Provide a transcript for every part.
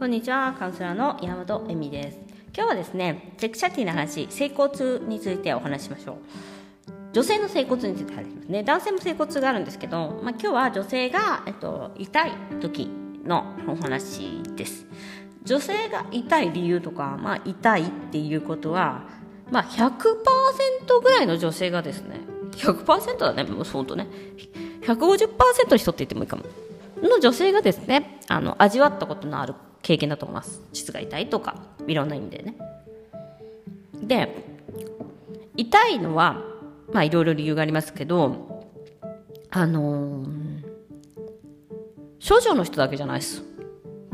こんにちは、カウンセラーの山本恵美です。今日はですね、セクシャリティの話、性骨についてお話ししましょう。女性の性骨について話しますね。男性も性骨があるんですけど、まあ、今日は女性が、えっと、痛い時のお話です。女性が痛い理由とか、まあ、痛いっていうことは、まあ100%、ぐらいの女性がですね、100%だね、もう本当ね、150%の人って言ってもいいかも。の女性がですね、あの、味わったことのある経験だと思います。膣が痛いとかいろんな意味でね。で痛いのはまあいろいろ理由がありますけどあのー、少女の人だけじゃないです。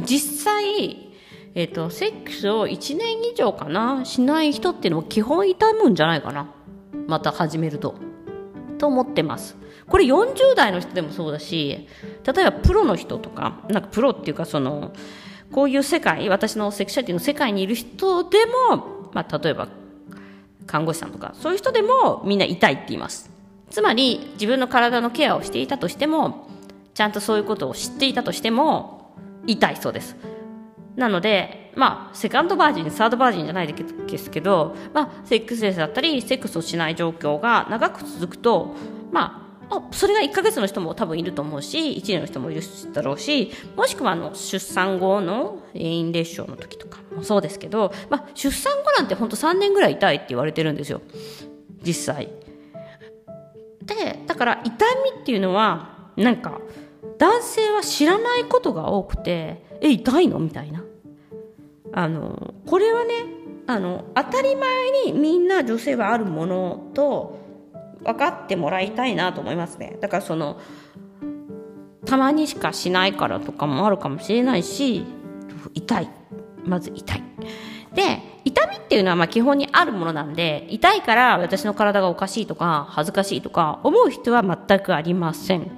実際えっ、ー、とセックスを1年以上かなしない人っていうのも基本痛むんじゃないかな。また始めると。と思ってます。これ40代の人でもそうだし例えばプロの人とかなんかプロっていうかそのこういう世界、私のセクシャリティの世界にいる人でも、まあ、例えば、看護師さんとか、そういう人でもみんな痛いって言います。つまり、自分の体のケアをしていたとしても、ちゃんとそういうことを知っていたとしても、痛いそうです。なので、まあ、セカンドバージン、サードバージンじゃないですけど、まあ、セックスレスだったり、セックスをしない状況が長く続くと、まあ、あそれが1ヶ月の人も多分いると思うし1年の人もいるだろうしもしくはあの出産後の陰裂症の時とかもそうですけど、まあ、出産後なんて本当3年ぐらい痛いって言われてるんですよ。実際。でだから痛みっていうのはなんか男性は知らないことが多くてえ痛いのみたいな。あのこれはねあの当たり前にみんな女性はあるものと分かってもらいたいなと思いますね。だからそのたまにしかしないからとかもあるかもしれないし痛い。まず痛い。で痛みっていうのはまあ基本にあるものなんで痛いから私の体がおかしいとか恥ずかしいとか思う人は全くありません。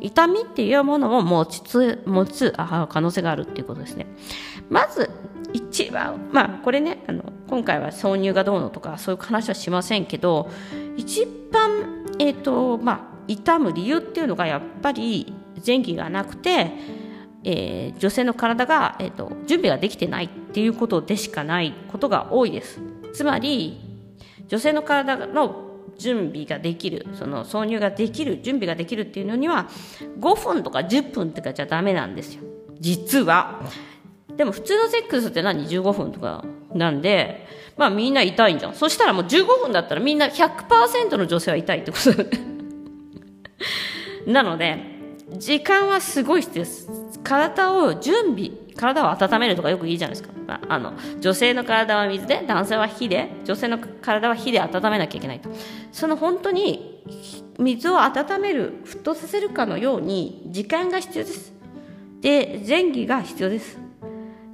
痛みっていうものを持つ持つ可能性があるっていうことですね。まずまあこれねあの今回は挿入がどうのとかそういう話はしませんけど一番、えーとまあ、痛む理由っていうのがやっぱり前期がなくて、えー、女性の体が、えーと、準備ができてないっていうことでしかないことが多いです。つまり女性の体の準備ができるその挿入ができる準備ができるっていうのには5分とか10分とかじゃダメなんですよ。実は。でも普通のセックスって何？15分とかなんでまあみんな痛いんじゃん。そしたらもう15分だったらみんな100%の女性は痛いってこと なので、時間はすごい必要です。体を準備、体を温めるとかよく言うじゃないですか。あの、女性の体は水で、男性は火で、女性の体は火で温めなきゃいけないと。その本当に水を温める、沸騰させるかのように時間が必要です。で、前儀が必要です。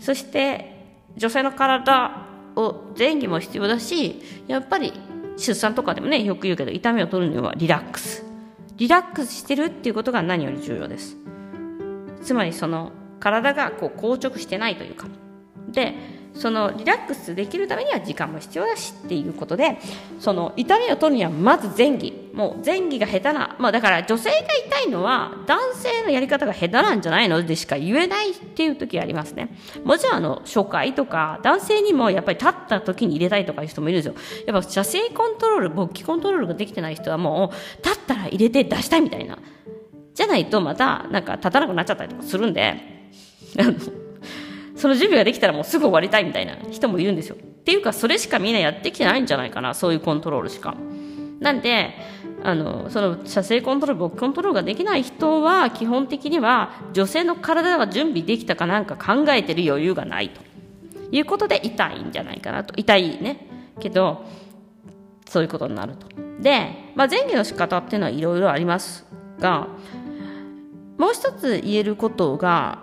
そして、女性の体を前儀も必要だしやっぱり出産とかでもねよく言うけど痛みを取るにはリラックス。リラックスしてるっていうことが何より重要です。つまりその体がこう硬直してないというか。でそのリラックスできるためには時間も必要だしっていうことでその痛みを取るにはまず前儀。もう前儀が下手な、まあ、だから女性が痛いのは男性のやり方が下手なんじゃないのでしか言えないっていう時ありますねもちろんあの初回とか男性にもやっぱり立った時に入れたいとかいう人もいるんですよやっぱ射精コントロール勃起コントロールができてない人はもう立ったら入れて出したいみたいなじゃないとまたなんか立たなくなっちゃったりとかするんでその準備ができたらもうすぐ終わりたいみたいな人もいるんですよ。っていうか、それしかみんなやってきてないんじゃないかな、そういうコントロールしか。なんで、あの、その射精コントロール、僕コントロールができない人は、基本的には女性の体が準備できたかなんか考えてる余裕がないということで痛いんじゃないかなと。痛いね。けど、そういうことになると。で、まあ、前期の仕方っていうのはいろいろありますが、もう一つ言えることが、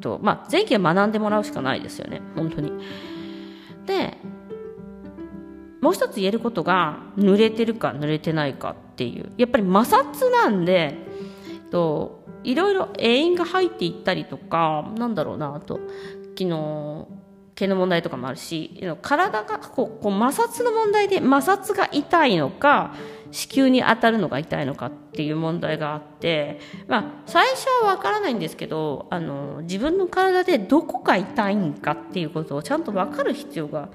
と、まあ、前期は学んでもらうしかないですよね、本当に。で、もう一つ言えることが、濡れてるか濡れてないかっていう。やっぱり摩擦なんで、といろいろ栄因が入っていったりとか、なんだろうな、あと、昨日、毛の問題とかもあるし体がこうこう摩擦の問題で摩擦が痛いのか子宮に当たるのが痛いのかっていう問題があって、まあ、最初は分からないんですけどあの自分の体でどこが痛いんかっていうことをちゃんと分かる必要が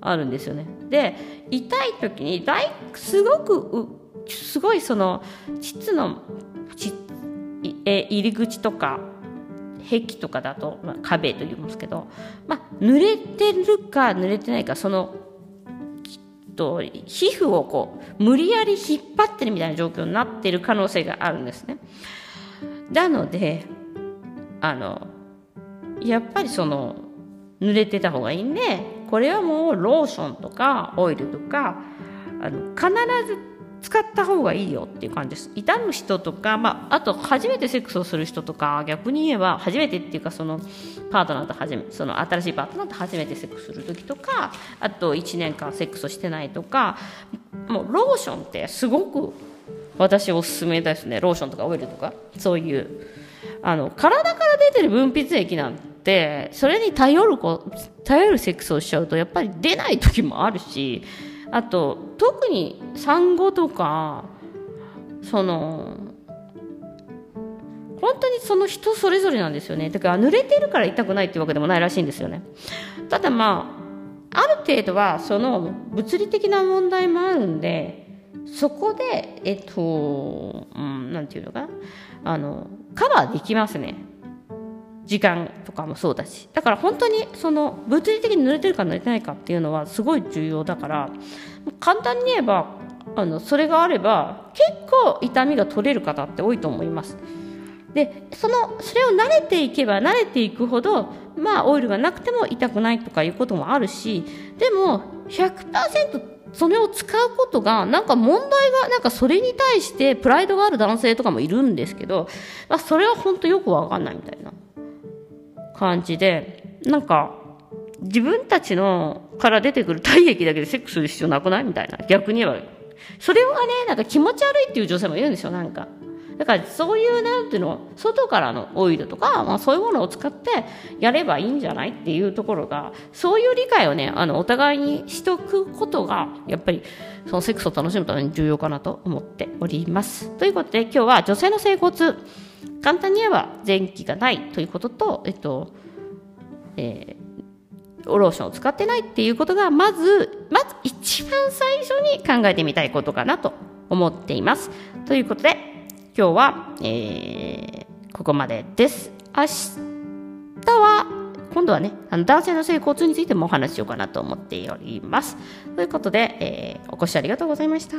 あるんですよね。で痛い時に大すごくすごいその膣のえ入り口とか壁とかだと、まあ、壁と言いますけど、まあ、濡れてるか濡れてないかそのと皮膚をこう無理やり引っ張ってるみたいな状況になってる可能性があるんですね。なのであのやっぱりその濡れてた方がいいんでこれはもうローションとかオイルとかあの必ず使った方がいいよっていう感じです。痛む人とか、まあ、あと初めてセックスをする人とか逆に言えば初めてっていうかそのパートナーと初めその新しいパートナーと初めてセックスする時とかあと1年間セックスをしてないとかもうローションってすごく私おすすめですね。ローションとかオイルとか。そういうあの体から出てる分泌液なんてそれに頼る頼るセックスをしちゃうとやっぱり出ない時もあるしあと特に産後とかその本当にその人それぞれなんですよね。だから濡れてるから痛くないっていうわけでもないらしいんですよね。ただまあある程度はその物理的な問題もあるんでそこでえっと、うん、なんていうのかな。あのカバーできますね。時間とかもそうだしだから本当にその物理的に濡れてるか濡れてないかっていうのはすごい重要だから簡単に言えばあのそれがあれば結構痛みが取れる方って多いと思います。でそのそれを慣れていけば慣れていくほどまあオイルがなくても痛くないとかいうこともあるしでも100%それを使うことがなんか問題がなんかそれに対してプライドがある男性とかもいるんですけど、まあ、それは本当よくわかんないみたいな。感じでなんか自分たちのから出てくる体液だけでセックスする必要なくない？みたいな。逆に言えば。それはねなんか気持ち悪いっていう女性もいるんですよなんか。だからそういうなんていうの外からのオイルとか、まあ、そういうものを使ってやればいいんじゃないっていうところがそういう理解をねあのお互いにしとくことがやっぱりそのセックスを楽しむために重要かなと思っております。ということで今日は女性の性骨。簡単に言えば前期がないということと、えっとえー、ローションを使ってないっていうことがまずまず一番最初に考えてみたいことかなと思っています。ということで今日は、えー、ここまでです。明日は今度はねあの男性の性交通についてもお話ししようかなと思っております。ということで、えー、お越しありがとうございました。